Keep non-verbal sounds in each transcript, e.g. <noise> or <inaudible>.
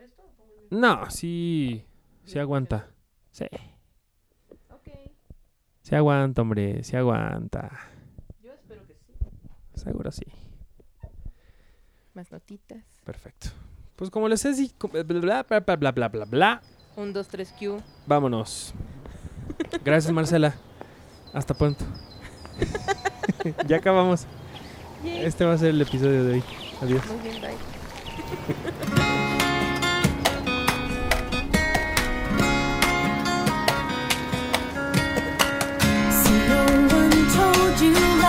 esto? No, sí. Sí aguanta. Sí. Ok. Se aguanta, hombre. Se aguanta. Yo espero que sí. Seguro sí. Más notitas. Perfecto. Pues como les he dicho, bla, bla, bla, bla, bla, bla, bla. Un, dos, tres, Q. Vámonos. Gracias, Marcela. Hasta pronto. <laughs> ya acabamos. Este va a ser el episodio de hoy. Adiós. Muy bien, bye. <laughs> you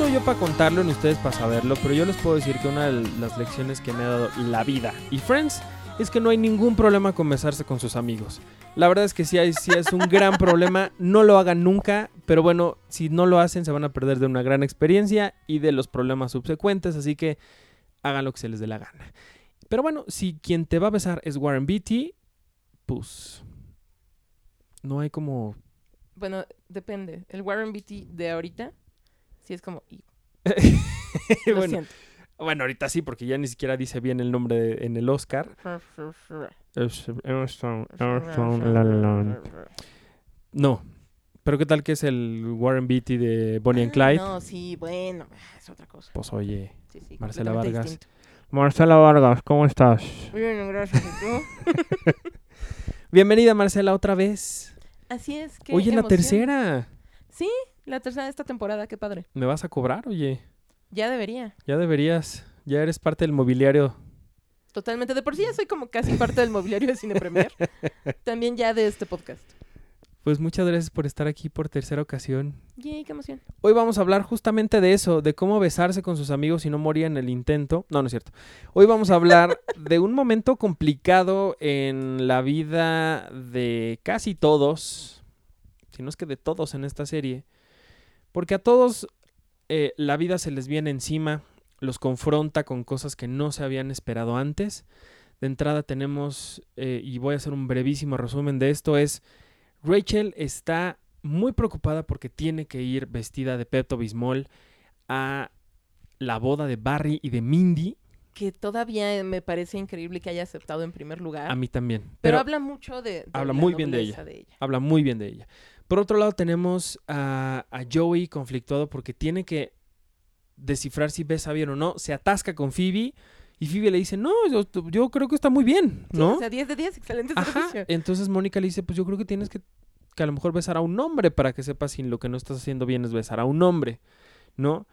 estoy yo para contarlo ni ustedes para saberlo, pero yo les puedo decir que una de las lecciones que me ha dado la vida y Friends es que no hay ningún problema con besarse con sus amigos. La verdad es que sí, hay, sí es un gran <laughs> problema, no lo hagan nunca, pero bueno, si no lo hacen se van a perder de una gran experiencia y de los problemas subsecuentes, así que hagan lo que se les dé la gana. Pero bueno, si quien te va a besar es Warren Beatty, pues no hay como... Bueno, depende. El Warren Beatty de ahorita, sí es como... <laughs> Lo bueno, siento. Bueno, ahorita sí, porque ya ni siquiera dice bien el nombre de- en el Oscar. No. Pero ¿qué tal que es el Warren Beatty de Bonnie and Ah, Clyde? No, sí, bueno, es otra cosa. Pues oye. Sí, sí, Marcela Vargas. distinto. Marcela Vargas, ¿cómo estás? Bien, gracias. ¿y tú? <laughs> Bienvenida, Marcela, otra vez. Así es que. Oye, la tercera. La tercera de esta temporada, qué padre. ¿Me vas a cobrar? Oye, Ya debería. ya deberías. Ya eres parte del mobiliario. Totalmente. De por sí ya soy como casi parte del mobiliario de Cine Premier. <laughs> También ya de este podcast. Pues muchas gracias por estar aquí por tercera ocasión. Yay, qué emoción. Hoy vamos a hablar justamente de eso, de cómo besarse con sus amigos y no morir en el intento. No, no es cierto. Hoy vamos a hablar <laughs> de un momento complicado en la vida de casi todos, si no es que de todos en esta serie, porque a todos eh, la vida se les viene encima, los confronta con cosas que no se habían esperado antes. De entrada tenemos, eh, y voy a hacer un brevísimo resumen de esto, es Rachel está muy preocupada porque tiene que ir vestida de Pepto Bismol a la boda de Barry y de Mindy. Que todavía me parece increíble que haya aceptado en primer lugar. A mí también. pero, Pero, habla mucho de, de habla la muy bien de ella. habla muy bien de ella. Por otro lado tenemos a, a Joey conflictuado porque tiene que descifrar si besa bien o no. Se atasca con Phoebe y Phoebe le dice, no, yo, yo creo que está muy bien, Sí, ¿no? o sea, 10 de 10, excelente Ajá. servicio. Entonces Mónica le dice, pues yo creo que tienes que, que a lo mejor besar a un hombre para que sepas si lo que no estás haciendo bien es besar a un hombre, ¿no?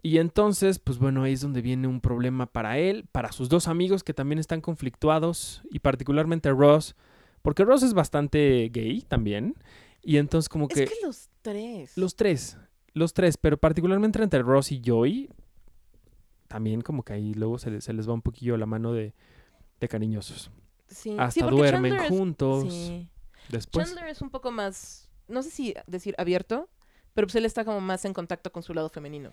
Y entonces, pues bueno, ahí es donde viene un problema para él, para sus dos amigos que también están conflictuados, y particularmente Ross, porque Ross es bastante gay también, y entonces como que Es que los tres. los tres, los tres, pero particularmente entre Ross y Joey, también como que ahí luego se, les- se les va un poquillo la mano de, de cariñosos. Sí, Hasta duermen Chandler es- juntos. sí. Después... Chandler es un poco más, no sé si decir abierto, pero pues él está como más en contacto con su lado femenino.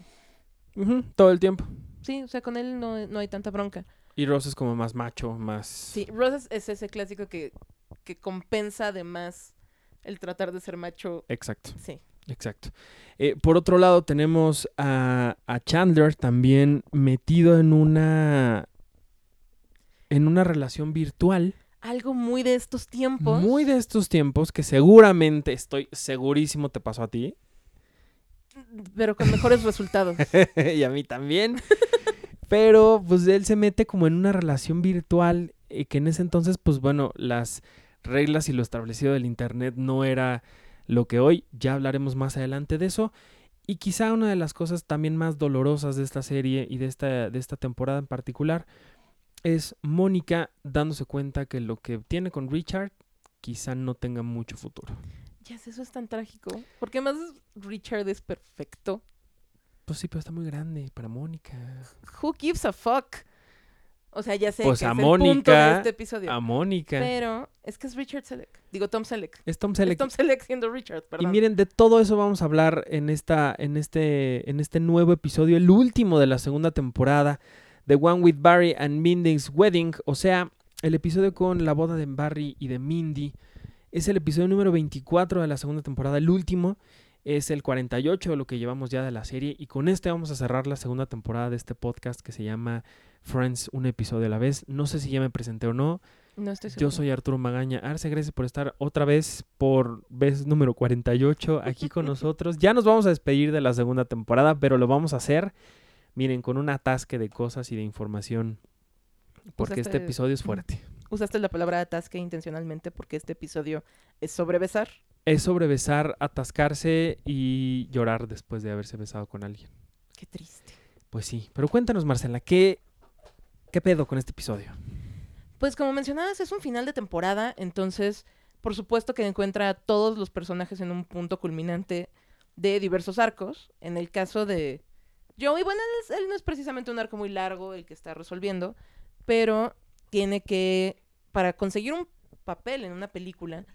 Todo el tiempo. Sí, o sea, con él no, no hay tanta bronca. Y Ross es como más macho, más... Sí, Ross es, es ese clásico que, que compensa además el tratar de ser macho. Exacto, Sí. exacto. Eh, por otro lado tenemos a, a Chandler también metido en una... En una relación virtual Algo muy de estos tiempos. muy de estos tiempos que seguramente, estoy segurísimo te pasó a ti Pero con mejores <laughs> resultados. y a mí también. <laughs> Pero pues él se mete como en una relación virtual y que en ese entonces pues bueno, las reglas y lo establecido del internet no era lo que hoy, ya hablaremos más adelante de eso. Y quizá una de las cosas también más dolorosas de esta serie y de esta, de esta temporada en particular es Mónica dándose cuenta que lo que tiene con Richard quizá no tenga mucho futuro. Ya eso es tan trágico. Porque además Richard es perfecto. Pues sí, pero está muy grande para Mónica. Who gives a fuck? O sea, ya sé Pues que a es el punto de Mónica, este episodio. A Mónica. Pero es que es Richard Selleck. Digo, Tom Selleck. Es Tom Es Selleck. Tom Selleck siendo Richard, Y perdón. miren, de todo eso vamos a hablar en esta, en este, en este nuevo episodio, el último de la segunda temporada de One with Barry and Mindy's Wedding, o sea, el episodio con la boda de Barry y de Mindy. Es el episodio número 24 de la segunda temporada, el último. Es el 48 de lo que llevamos ya de la serie. Y con este vamos a cerrar la segunda temporada de este podcast que se llama Friends, un episodio a la vez. No sé si ya me presenté o no. no estoy segura. Yo soy Arturo Magaña Arce, gracias por estar otra vez por vez número 48 aquí con <laughs> nosotros. Ya nos vamos a despedir de la segunda temporada, pero lo vamos a hacer, miren, con un atasque de cosas y de información, porque este episodio es fuerte. Usaste la palabra atasque intencionalmente porque este episodio es sobre besar. Es sobre besar, atascarse y llorar después de haberse besado con alguien. Qué triste. Pues sí, pero cuéntanos Marcela, ¿qué, qué pedo con este episodio? Pues como mencionabas, es un final de temporada, entonces por supuesto que encuentra a todos los personajes en un punto culminante de diversos arcos. En el caso de Joey, bueno, él no es precisamente un arco muy largo el que está resolviendo, pero tiene que, para conseguir un papel en una película,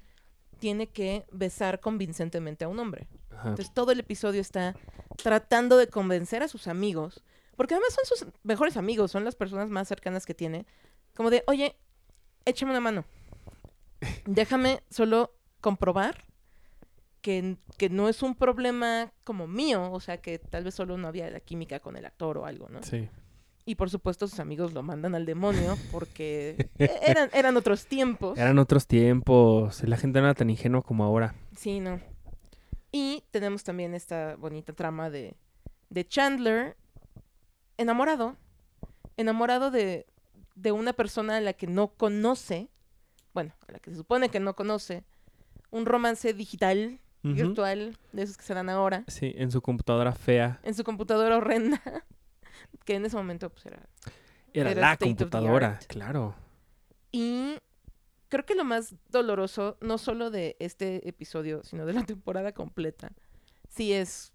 tiene que besar convincentemente a un hombre. Ajá. Entonces todo el episodio está tratando de convencer a sus amigos, porque además son sus mejores amigos, son las personas más cercanas que tiene, como de, oye, échame una mano. <laughs> Déjame solo comprobar que, que no es un problema como mío, o sea, que tal vez solo no había la química con el actor o algo, ¿no? Sí. Y por supuesto sus amigos lo mandan al demonio <laughs> porque eran, eran otros tiempos. Eran otros tiempos, la gente no era tan ingenua como ahora. Sí, no. Y tenemos también esta bonita trama de, de Chandler enamorado, enamorado de, de una persona a la que no conoce, bueno, a la que se supone que no conoce, un romance digital, virtual, de esos que se dan ahora, Sí, en su computadora fea. en su computadora horrenda, que en ese momento pues era Era, Era la computadora, claro. Y creo que lo más doloroso, no solo de este episodio, sino de la <laughs> temporada completa, sí es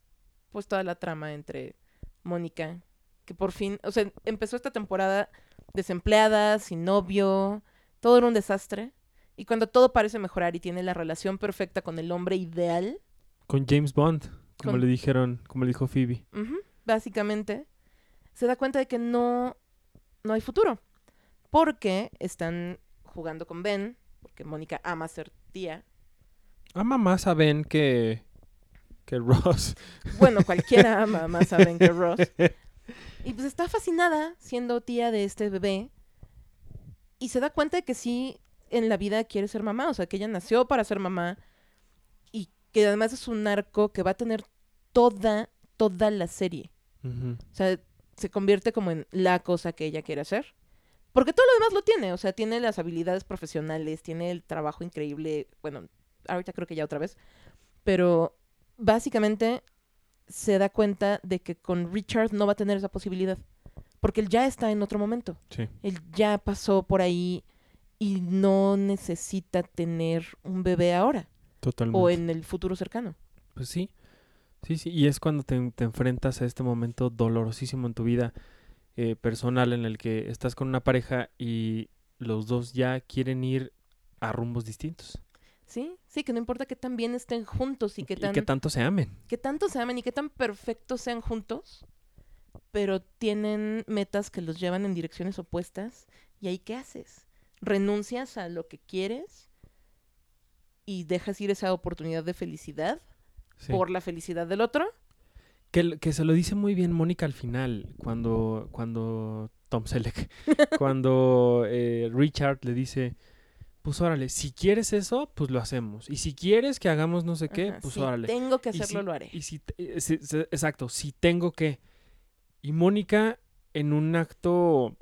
pues toda la trama entre Mónica, que por fin, o sea, empezó esta temporada desempleada, sin novio, todo era un desastre. Y cuando todo parece mejorar y tiene la relación perfecta con el hombre ideal, Con James Bond, como Con- le dijeron, como le dijo Phoebe. básicamente, se da cuenta de que no, no hay futuro. Porque están jugando con Ben, porque Mónica ama ser tía. Ama más a Ben que, que Ross. Bueno, cualquiera <laughs> ama más a Ben que Ross. Y pues está fascinada siendo tía de este bebé. Y se da cuenta de que sí, en la vida quiere ser mamá. O sea, que ella nació para ser mamá. Y que además es un arco que va a tener toda, toda la serie. O sea, se convierte como en la cosa que ella quiere hacer. Porque todo lo demás lo tiene. O sea, tiene las habilidades profesionales, tiene el trabajo increíble. Bueno, ahorita creo que ya otra vez. Pero básicamente se da cuenta de que con Richard no va a tener esa posibilidad. Porque él ya está en otro momento. Sí. Él ya pasó por ahí y no necesita tener un bebé ahora Totalmente. o en el futuro cercano. Pues sí. Sí, sí. Y es cuando te, te enfrentas a este momento dolorosísimo en tu vida eh, personal en el que estás con una pareja y los dos ya quieren ir a rumbos distintos. Sí, sí, que no importa que tan bien estén juntos y que y tan que tanto se amen. que tanto se amen y que tan perfectos sean juntos, pero tienen metas que los llevan en direcciones opuestas. ¿Y ahí qué haces? ¿Renuncias a lo que quieres y dejas ir esa oportunidad de felicidad Sí. por la felicidad del otro? Que, que se lo dice muy bien Mónica al final, cuando, cuando Tom Selleck, <laughs> cuando eh, Richard le dice, pues órale, si quieres eso, pues lo hacemos. Y si quieres que hagamos no sé qué, Ajá, pues si órale. tengo que hacerlo, si- lo haré. Y eh, si- si- exacto, si tengo que. Y Mónica, en un acto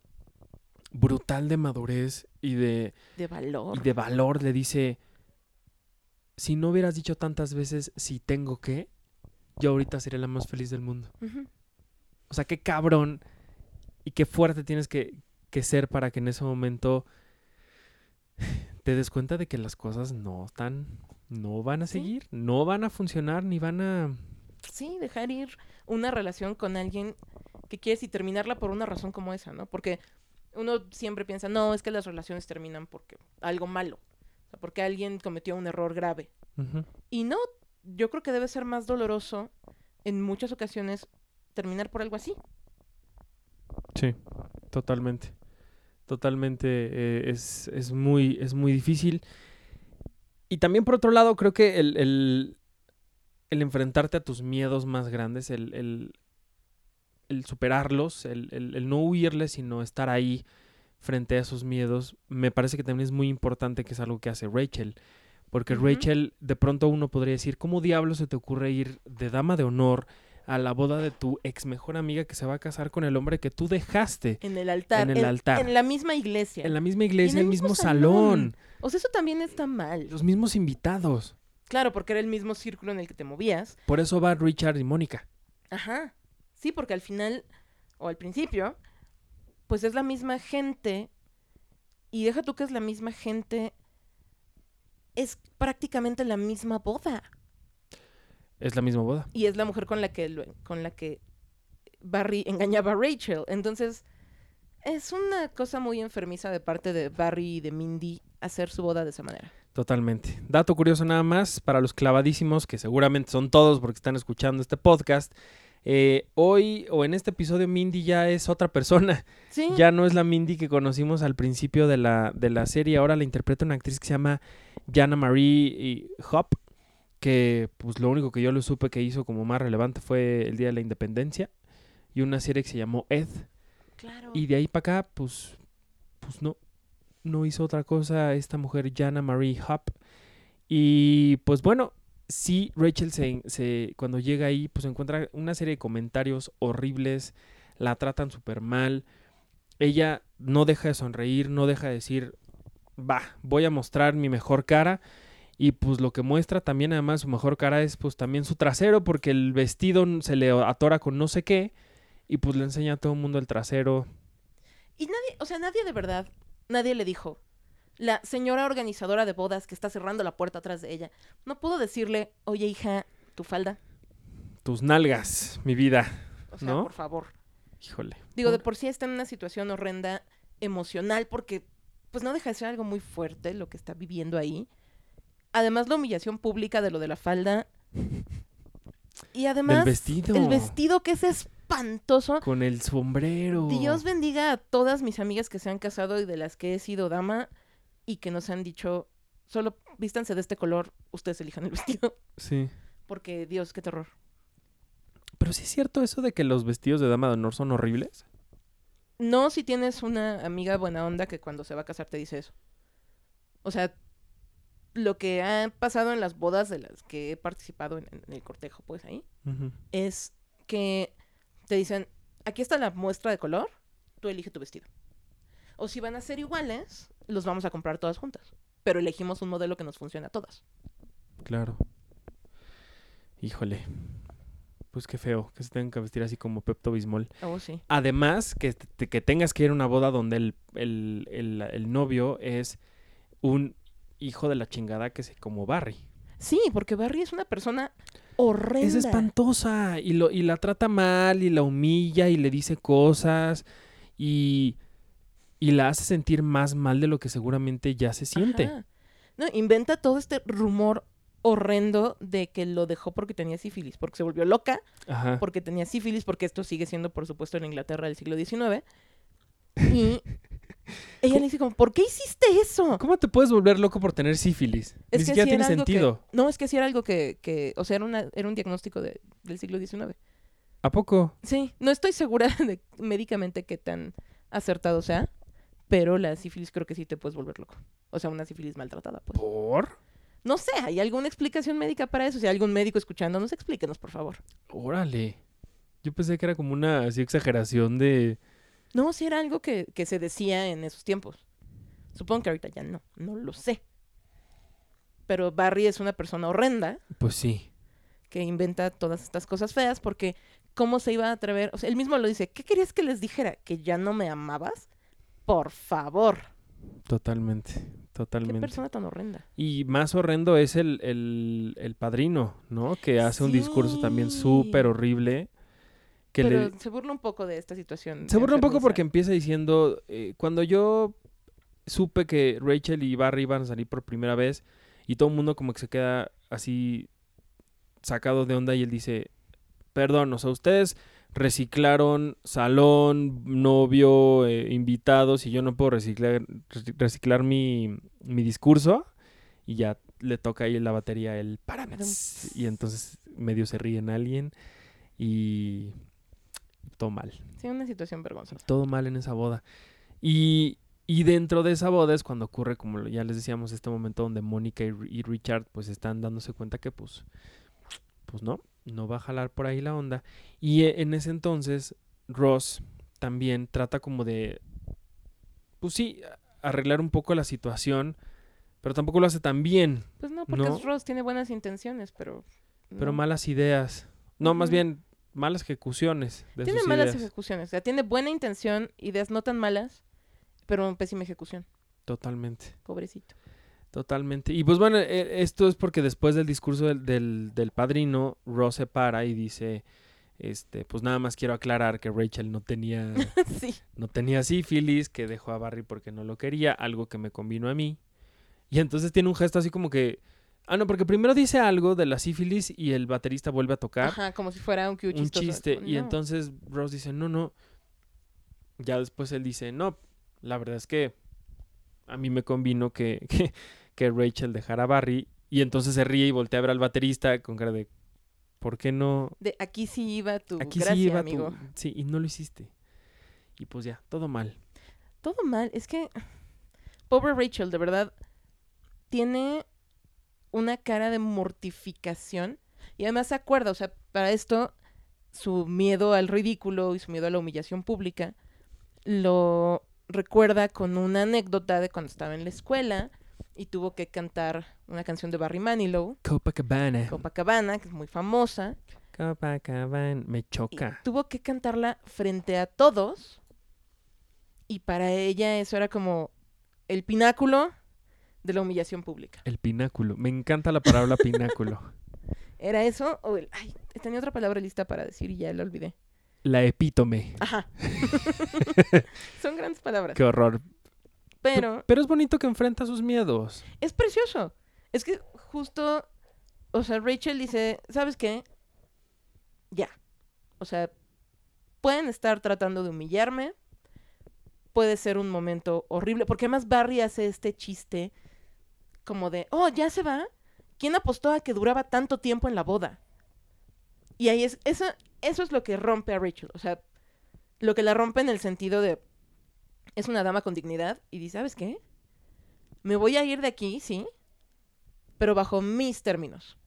brutal de madurez y de, De valor. y de valor, le dice, si no hubieras dicho tantas veces si tengo que, yo ahorita sería la más feliz del mundo. O sea, qué cabrón y qué fuerte tienes que, que ser para que en ese momento te des cuenta de que las cosas no están, no van a Sí. seguir, no van a funcionar, ni van a, sí, dejar ir una relación con alguien que quieres y terminarla por una razón como esa, ¿no? Porque uno siempre piensa, no, es que las relaciones terminan porque algo malo, porque alguien cometió un error grave. Y no, yo creo que debe ser más doloroso en muchas ocasiones terminar por algo así. Sí, totalmente. Totalmente. eh, es, es muy, es muy difícil. Y también, por otro lado, creo que el, el, el enfrentarte a tus miedos más grandes, el, el, superarlos, el, el- el no huirles, sino estar ahí frente a esos miedos, me parece que también es muy importante, que es algo que hace Rachel. Porque. Rachel, de pronto uno podría decir, ¿cómo diablos se te ocurre ir de dama de honor a la boda de tu ex mejor amiga que se va a casar con el hombre que tú dejaste En el altar. En el altar. En la misma iglesia. en la misma iglesia, el el mismo, mismo salón, salón. O sea, eso también está mal. los mismos invitados. Claro, porque era el mismo círculo en el que te movías. Por eso va Richard y Mónica. Ajá. Sí, porque al final, o al principio, pues es la misma gente. Y deja tú que es la misma gente. Es prácticamente la misma boda. Es la misma boda. Y es la mujer con la que, con la que Barry engañaba a Rachel. Entonces, es una cosa muy enfermiza de parte de Barry y de Mindy hacer su boda de esa manera. Totalmente. Dato curioso nada más para los clavadísimos, que seguramente son todos porque están escuchando este podcast. Eh, hoy o en este episodio Mindy ya es otra persona. <laughs> Sí. Ya no es la Mindy que conocimos al principio de la, de la serie. Ahora la interpreta una actriz que se llama Jana Marie Hop. Que pues lo único que yo le supe que hizo como más relevante fue el Día de la Independencia. Y una serie que se llamó Ed. Claro. Y de ahí para acá, pues, pues no, no hizo otra cosa esta mujer, Jana Marie Hop. Y pues bueno, sí, Rachel se, cuando llega ahí, pues encuentra una serie de comentarios horribles, la tratan súper mal. Ella no deja de sonreír, no deja de decir, va, voy a mostrar mi mejor cara. Y pues lo que muestra también además su mejor cara es pues también su trasero, porque el vestido se le atora con no sé qué. Y pues le enseña a todo el mundo el trasero. Y nadie, o sea, nadie de verdad, nadie le dijo. La señora organizadora de bodas que está cerrando la puerta atrás de ella, no pudo decirle, oye hija, tu falda. Tus nalgas, mi vida. O sea, ¿No? por favor. Híjole. Digo, de por sí está en una situación horrenda emocional porque pues no deja de ser algo muy fuerte lo que está viviendo ahí. Además la humillación pública de lo de la falda. Y además vestido. el vestido que es espantoso. Con el sombrero. Dios bendiga a todas mis amigas que se han casado y de las que he sido dama y que nos han dicho, solo vístanse de este color, ustedes elijan el <laughs> vestido. Sí. Porque, Dios, qué terror. Pero sí es cierto eso de que los vestidos de dama de honor son horribles. No si tienes una amiga buena onda que cuando se va a casar te dice eso. O sea, lo que ha pasado en las bodas de las que he participado en, en el cortejo, pues ahí, es que te dicen, aquí está la muestra de color, tú elige tu vestido. O si van a ser iguales, los vamos a comprar todas juntas. Pero elegimos un modelo que nos funcione a todas. Claro. Híjole. Pues qué feo que se tengan que vestir así como Pepto Bismol. Oh, sí. Además, que, te- que tengas que ir a una boda donde el, el, el- el novio es un hijo de la chingada que se como Barry. Sí, porque Barry es una persona horrenda. Es espantosa y, lo, y la trata mal y la humilla y le dice cosas y, y la hace sentir más mal de lo que seguramente ya se siente. Ajá. No, inventa todo este rumor horrendo de que lo dejó porque tenía sífilis, porque se volvió loca, Ajá. porque tenía sífilis, porque esto sigue siendo, por supuesto, en Inglaterra del siglo XIX. Y <laughs> ella le dice como, ¿por qué hiciste eso? ¿Cómo te puedes volver loco por tener sífilis? Ni que siquiera tiene algo que- sentido. no, es que sí era algo que, que o sea, era, una, era un diagnóstico de- del siglo XIX. ¿A poco? Sí, no estoy segura <laughs> de médicamente qué tan acertado sea, pero la sífilis creo que sí te puedes volver loco. O sea, una sífilis maltratada, pues. ¿Por? No sé, ¿hay alguna explicación médica para eso? Si hay algún médico escuchándonos, explíquenos, por favor. Órale. Yo pensé que era como una así exageración de... No, si era algo que, que se decía en esos tiempos. Supongo que ahorita ya no, no lo sé. Pero Barry es una persona horrenda Pues sí. que inventa todas estas cosas feas porque ¿cómo se iba a atrever? O sea, él mismo lo dice, ¿qué querías que les dijera? ¿Que ya no me amabas? Por favor. Totalmente. Qué totalmente. persona tan horrenda. Y más horrendo es el, el, el padrino, ¿no? Que hace un discurso también súper horrible. Que Pero le, se burla un poco de esta situación. se burla un poco porque empieza diciendo, eh, cuando yo supe que Rachel y Barry iban a salir por primera vez y todo el mundo como que se queda así sacado de onda y él dice, perdón, o sea, ustedes reciclaron salón, novio, eh, invitados y yo no puedo reciclar, reci- reciclar mi, mi discurso y ya le toca ahí en la batería el párame. Y entonces medio se ríe en alguien y todo mal Sí, una situación vergonzosa. todo mal en esa boda. Y, y dentro de esa boda es cuando ocurre, como ya les decíamos, este momento donde Mónica y, y Richard pues están dándose cuenta que pues, pues no, no va a jalar por ahí la onda. Y e- en ese entonces Ross también trata como de, pues sí, arreglar un poco la situación, pero tampoco lo hace tan bien, Pues no, porque No. Ross, tiene buenas intenciones, pero. pero malas ideas. No, más bien malas ejecuciones de Tiene sus malas ideas. ejecuciones. O sea, tiene buena intención, ideas no tan malas, pero pésima ejecución. Totalmente. Pobrecito. Totalmente. Y pues bueno, e- esto es porque después del discurso del, del, del padrino, Ross se para y dice, este, pues nada más quiero aclarar que Rachel no tenía, <laughs> sí. no tenía sífilis, que dejó a Barry porque no lo quería, algo que me convino a mí. Y entonces tiene un gesto así como que, ah, no, porque primero dice algo de la sífilis y el baterista vuelve a tocar Ajá, como si fuera un un chiste. Y entonces Ross dice, no, no. Ya después él dice, no, la verdad es que a mí me convino que, <laughs> que, que Rachel dejara a Barry. Y entonces se ríe y voltea a ver al baterista con cara de, ¿por qué no? De aquí sí iba tu Aquí gracia, sí iba tu- amigo. Sí, y no lo hiciste. Y pues ya, todo mal. Todo mal. Es que. Pobre Rachel, de verdad. Tiene una cara de mortificación. Y además se acuerda, o sea, para esto, su miedo al ridículo y su miedo a la humillación pública lo recuerda con una anécdota de cuando estaba en la escuela y tuvo que cantar una canción de Barry Manilow, Copacabana. Copacabana, que es muy famosa. Copacabana. Me y choca. tuvo que cantarla frente a todos. Y para ella eso era como el pináculo de la humillación pública. El pináculo. Me encanta la palabra pináculo. <laughs> ¿Era eso? O el... Ay, tenía otra palabra lista para decir y ya la olvidé. La epítome. Ajá. <laughs> <laughs> Son grandes palabras. Qué horror. Pero Pero es bonito que enfrenta sus miedos. es precioso. Es que justo, o sea, Rachel dice, ¿sabes qué? Ya. O sea, pueden estar tratando de humillarme. Puede ser un momento horrible. Porque además Barry hace este chiste como de, oh, ya se va. ¿Quién apostó a que duraba tanto tiempo en la boda? Y ahí es, eso, eso es lo que rompe a Rachel. O sea, lo que la rompe en el sentido de, es una dama con dignidad y dice, ¿sabes qué? Me voy a ir de aquí, sí, pero bajo mis términos.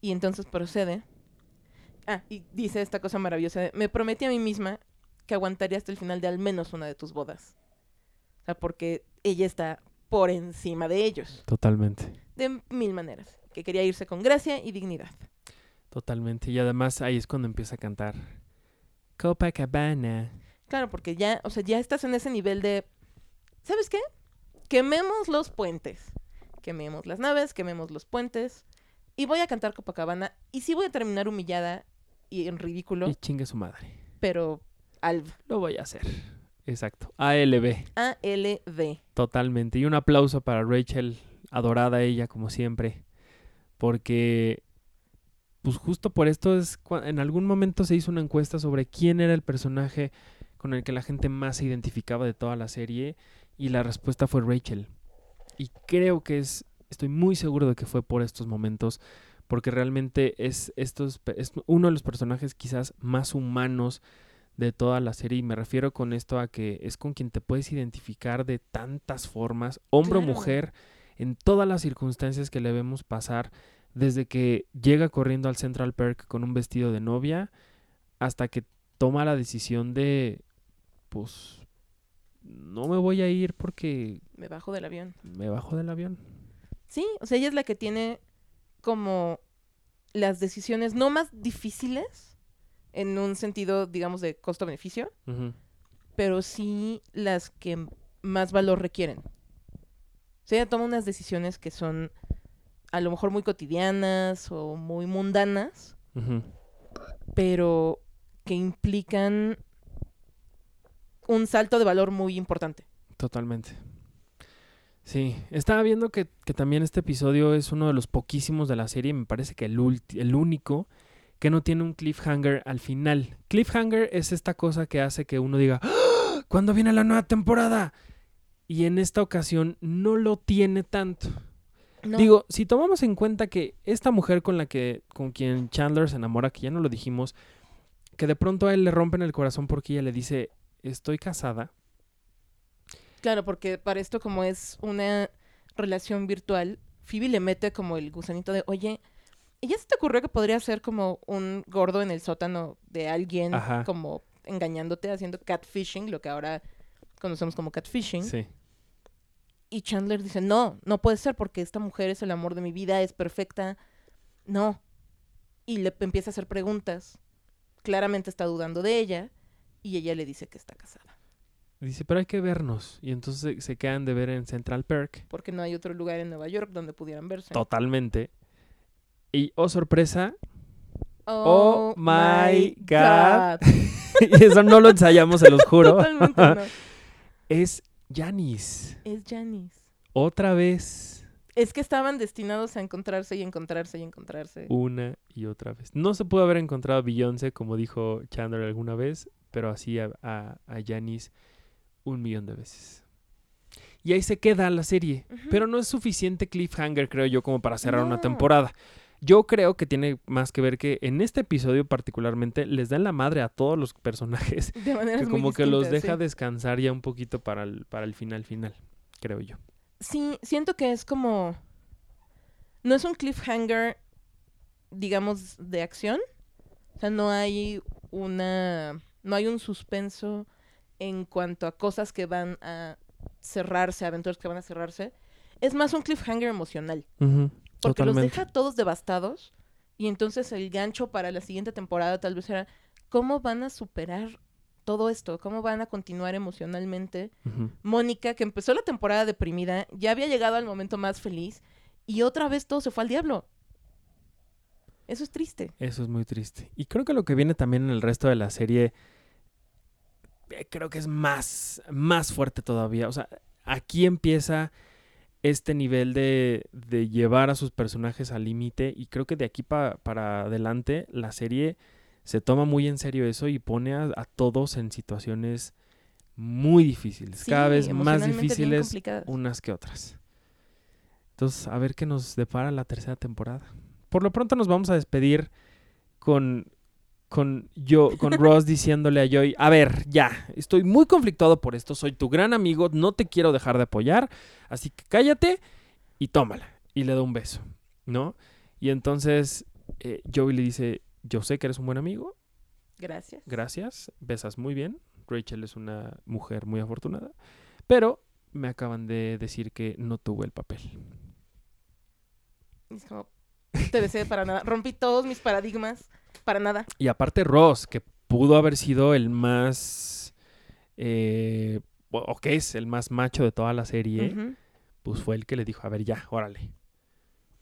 Y entonces procede. Ah, y dice esta cosa maravillosa. de, Me prometí a mí misma que aguantaría hasta el final de al menos una de tus bodas. O sea, porque ella está por encima de ellos. Totalmente. De mil maneras. Que quería irse con gracia y dignidad. Totalmente. Y además ahí es cuando empieza a cantar. Copacabana. Claro, porque ya, o sea, ya estás en ese nivel de, ¿sabes qué? Quememos los puentes. Quememos las naves, quememos los puentes. Y voy a cantar Copacabana. Y sí voy a terminar humillada y en ridículo, Y chingue su madre. pero al Lo voy a hacer. Exacto. ALB. A-L-D. Totalmente. Y un aplauso para Rachel. Adorada ella, como siempre. Porque. Pues justo por esto es. En algún momento se hizo una encuesta sobre quién era el personaje con el que la gente más se identificaba de toda la serie. Y la respuesta fue Rachel. Y creo que es. Estoy muy seguro de que fue por estos momentos. Porque realmente es, estos, es uno de los personajes quizás más humanos de toda la serie. Y me refiero con esto a que es con quien te puedes identificar de tantas formas, hombre o mujer, en todas las circunstancias que le vemos pasar, desde que llega corriendo al Central Perk con un vestido de novia, hasta que toma la decisión de, pues, no me voy a ir porque Me bajo del avión. me bajo del avión. Sí, o sea, ella es la que tiene como las decisiones no más difíciles en un sentido, digamos, de costo-beneficio, pero sí las que más valor requieren. O sea, ella toma unas decisiones que son a lo mejor muy cotidianas o muy mundanas, pero que implican un salto de valor muy importante. Totalmente. Sí, estaba viendo que, que también este episodio es uno de los poquísimos de la serie, me parece que el, ulti- el único que no tiene un cliffhanger al final. Cliffhanger es esta cosa que hace que uno diga, ¡Ah! ¿cuándo viene la nueva temporada? Y en esta ocasión no lo tiene tanto. No, Digo, si tomamos en cuenta que esta mujer con la que, con quien Chandler se enamora, que ya no lo dijimos, que de pronto a él le rompen el corazón porque ella le dice, estoy casada. Claro, porque para esto como es una relación virtual, Phoebe le mete como el gusanito de, oye, ¿y ya se te ocurrió que podría ser como un gordo en el sótano de alguien Ajá. como engañándote, haciendo catfishing, lo que ahora conocemos como catfishing? Sí. Y Chandler dice, no, no puede ser porque esta mujer es el amor de mi vida, es perfecta. No. Y le empieza a hacer preguntas. Claramente está dudando de ella y ella le dice que está casada. Dice, pero hay que vernos. Y entonces se, quedan de ver en Central Perk. Porque no hay otro lugar en Nueva York donde pudieran verse. Totalmente. Y, oh sorpresa, Oh, Oh my God. <laughs> y eso no lo ensayamos, se los juro, <laughs> Totalmente no. <laughs> es Janice. Es Janice. Otra vez, Es que estaban destinados a encontrarse y encontrarse y encontrarse. una y otra vez. No se pudo haber encontrado a Beyoncé, como dijo Chandler alguna vez, pero así a, a, a Janice un millón de veces. Y ahí se queda la serie. Pero no es suficiente cliffhanger, creo yo, como para cerrar una temporada. Yo creo que tiene más que ver que en este episodio particularmente les dan la madre a todos los personajes. de maneras Que como que los deja sí. descansar ya un poquito para el, para el final final, creo yo. Sí, siento que es como. No es un cliffhanger, digamos, de acción. O sea, no hay una. No hay un suspenso en cuanto a cosas que van a cerrarse, aventuras que van a cerrarse. Es más un cliffhanger emocional. Porque los deja todos devastados. Y entonces el gancho para la siguiente temporada tal vez era cómo van a superar todo esto, cómo van a continuar emocionalmente. Mónica, que empezó la temporada deprimida, ya había llegado al momento más feliz y otra vez todo se fue al diablo. Eso es triste. Eso es muy triste. Y creo que lo que viene también en el resto de la serie, creo que es más, más fuerte todavía. O sea, aquí empieza este nivel de, de llevar a sus personajes al límite y creo que de aquí pa- para adelante la serie se toma muy en serio eso y pone a, a todos en situaciones muy difíciles, Sí, cada vez más difíciles unas que otras. Entonces, a ver qué nos depara la tercera temporada. Por lo pronto nos vamos a despedir con con yo con <laughs> Ross diciéndole a Joy, "A ver, ya, estoy muy conflictuado por esto, soy tu gran amigo, no te quiero dejar de apoyar, así que cállate y tómala." Y le da un beso, ¿no? Y entonces eh, Joey le dice, "Yo sé que eres un buen amigo, Gracias. gracias, besas muy bien. Rachel es una mujer muy afortunada, pero me acaban de decir que no tuvo el papel." Es como, te besé para nada. Rompí todos mis paradigmas para nada. Y aparte Ross, que pudo haber sido el más... eh, o que es el más macho de toda la serie, pues fue el que le dijo, a ver, ya, órale.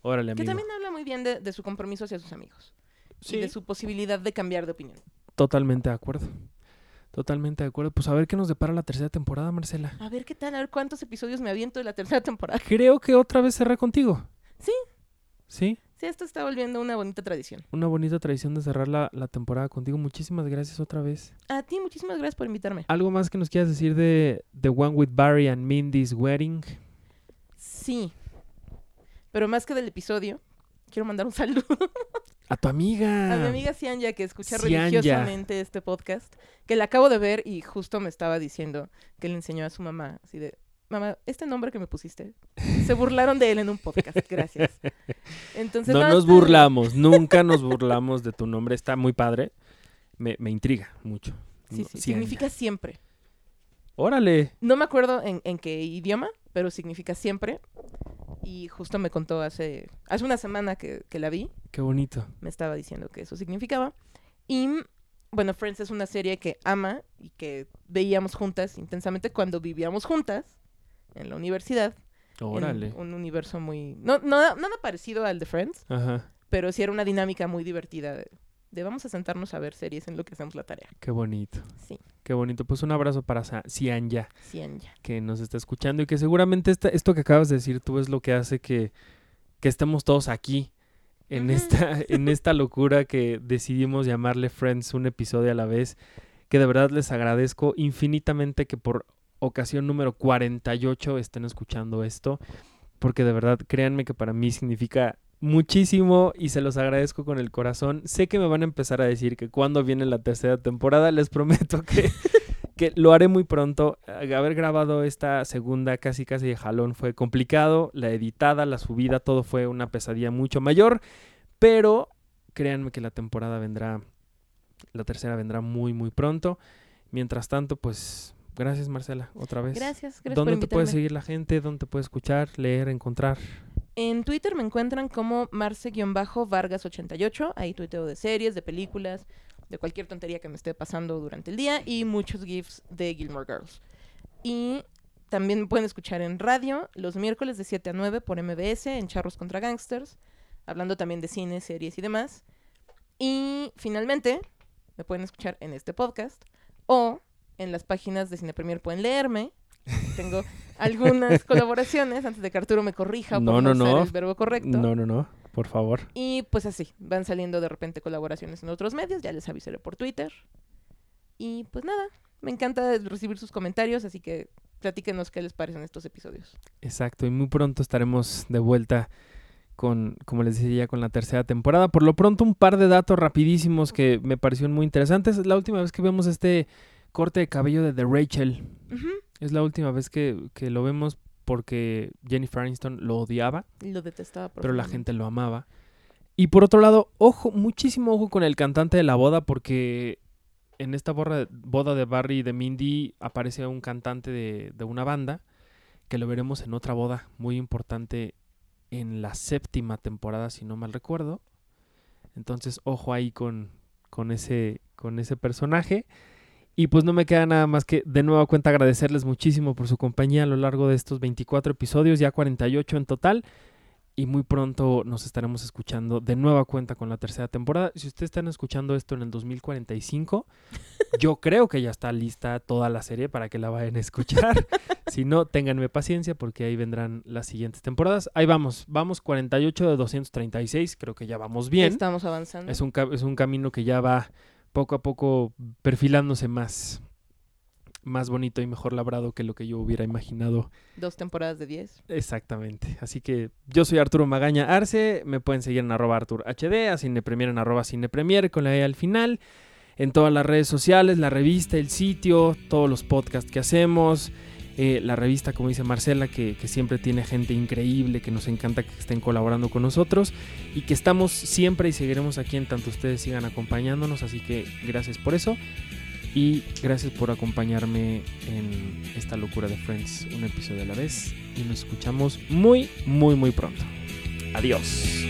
Órale, Que amigo. también habla muy bien de, de su compromiso hacia sus amigos. Sí, Y de su posibilidad de cambiar de opinión. totalmente de acuerdo. Totalmente de acuerdo. Pues a ver qué nos depara la tercera temporada, Marcela. A ver qué tal, a ver cuántos episodios me aviento de la tercera <laughs> temporada. Creo que otra vez cerré contigo. Sí. Sí, Sí, esto está volviendo una bonita tradición. una bonita tradición de cerrar la, la temporada contigo. Muchísimas gracias otra vez. A ti, muchísimas gracias por invitarme. ¿Algo más que nos quieras decir de The One with Barry and Mindy's Wedding? Sí. Pero más que del episodio, quiero mandar un <laughs> saludo A tu amiga. a mi amiga Cianya, que escucha Cianya. religiosamente este podcast, que la acabo de ver y justo me estaba diciendo que le enseñó a su mamá, así de, mamá, este nombre que me pusiste, se burlaron de él en un podcast, gracias. Entonces, No no, nos burlamos, nunca nos burlamos de tu nombre. Está muy padre. Me, me intriga mucho. Sí, No, sí, significa siempre. Órale. No me acuerdo en, en qué idioma, pero significa siempre. Y justo me contó hace, hace una semana que, que la vi, Qué bonito. me estaba diciendo que eso significaba. Y bueno, Friends es una serie que ama y que veíamos juntas intensamente cuando vivíamos juntas en la universidad. en Órale. un universo muy... No, no, nada parecido al de Friends, Ajá. pero sí era una dinámica muy divertida de, de vamos a sentarnos a ver series en lo que hacemos la tarea. Qué bonito. Sí, Qué bonito. Pues un abrazo para Cianya, sí, ya. que nos está escuchando y que seguramente esta- esto que acabas de decir tú es lo que hace que, que estemos todos aquí en, esta, <laughs> en esta locura que decidimos llamarle Friends un episodio a la vez. Que de verdad les agradezco infinitamente que por ocasión número 48 estén escuchando esto. Porque de verdad, créanme que para mí significa muchísimo y se los agradezco con el corazón. Sé que me van a empezar a decir que cuando viene la tercera temporada, les prometo que, <laughs> que lo haré muy pronto. Haber grabado esta segunda casi casi de jalón fue complicado. La editada, la subida, todo fue una pesadilla mucho mayor. Pero créanme que la temporada vendrá, la tercera vendrá muy muy pronto. Mientras tanto, pues gracias Marcela, otra vez. Gracias, gracias por ¿Dónde te puede seguir la gente? ¿Dónde te puede escuchar, leer, encontrar? En Twitter me encuentran como Marce-Vargas88. Ahí tuiteo de series, de películas, de cualquier tontería que me esté pasando durante el día y muchos GIFs de Gilmore Girls. Y también me pueden escuchar en radio los miércoles de 7 a 9 por MBS en Charros contra Gangsters, hablando también de cine, series y demás. Y finalmente me pueden escuchar en este podcast o en las páginas de Cine Premier pueden leerme. Tengo algunas <laughs> colaboraciones antes de que Arturo me corrija No, por no, no, usar no. el verbo correcto. No, no, no, por favor. Y pues así, van saliendo de repente colaboraciones en otros medios, ya les avisaré por Twitter. Y pues nada, me encanta recibir sus comentarios, así que platíquenos qué les parecen estos episodios. Exacto, y muy pronto estaremos de vuelta con, como les decía ya, con la tercera temporada. Por lo pronto, un par de datos rapidísimos que me parecieron muy interesantes. Es la última vez que vemos este corte de cabello de The Rachel. Es la última vez que, que lo vemos porque Jennifer Aniston lo odiaba, Lo detestaba. pero la gente lo amaba. Y por otro lado, ojo, muchísimo ojo con el cantante de la boda porque en esta boda de Barry y de Mindy aparece un cantante de, de una banda que lo veremos en otra boda muy importante en la séptima temporada, si no mal recuerdo. Entonces, ojo ahí con, con, ese, con ese personaje. Y pues no me queda nada más que de nueva cuenta agradecerles muchísimo por su compañía a lo largo de estos 24 episodios, ya 48 en total. Y muy pronto nos estaremos escuchando de nueva cuenta con la tercera temporada. Si ustedes están escuchando esto en el 2045, <laughs> yo creo que ya está lista toda la serie para que la vayan a escuchar. <laughs> si no, ténganme paciencia porque ahí vendrán las siguientes temporadas. Ahí vamos, vamos 48 de 236, creo que ya vamos bien. Estamos avanzando. Es un, es un camino que ya va poco a poco perfilándose más, más bonito y mejor labrado que lo que yo hubiera imaginado Dos temporadas de 10. Exactamente. Así que yo soy Arturo Magaña Arce. Me pueden seguir en arroba Artur HD, a Cinepremier en arroba Cinepremier con la E al final. En todas las redes sociales, la revista, el sitio, todos los podcasts que hacemos. Eh, la revista, como dice Marcela, que, que siempre tiene gente increíble, que nos encanta que estén colaborando con nosotros y que estamos siempre y seguiremos aquí en tanto ustedes sigan acompañándonos. Así que gracias por eso y gracias por acompañarme en esta locura de Friends, un episodio a la vez. Y nos escuchamos muy, muy, muy pronto. Adiós.